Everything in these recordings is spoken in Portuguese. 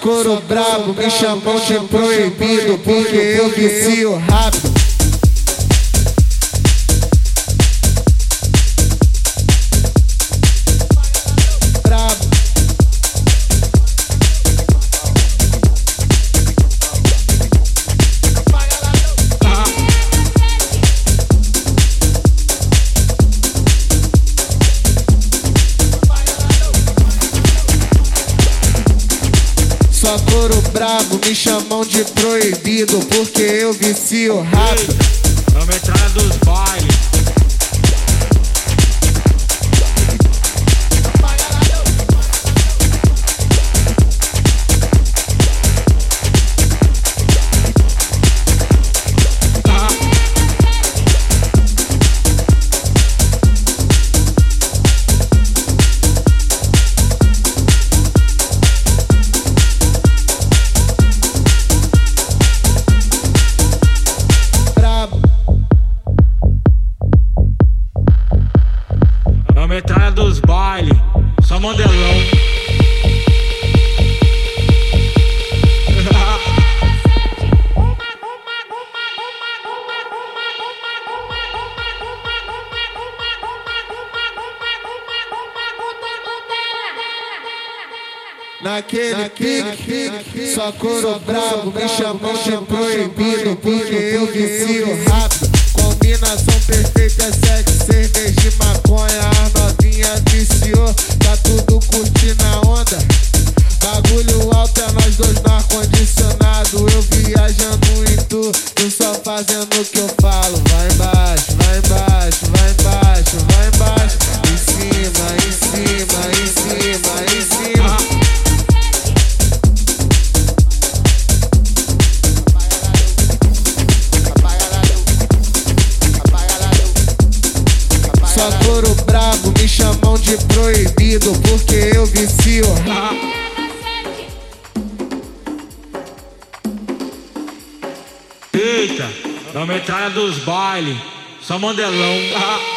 couro brabo, me chamam de proibido, porque eu vicio rápido. me chamam de proibido porque eu vicio rápido. Não me traduz Socorro pra de proibido, porque eu vicio. Eita, na metralha dos bailes, só mandelão.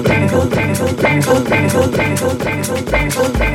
technical, technical, technical, technical, technical, technical, technical, technical, technical, technical,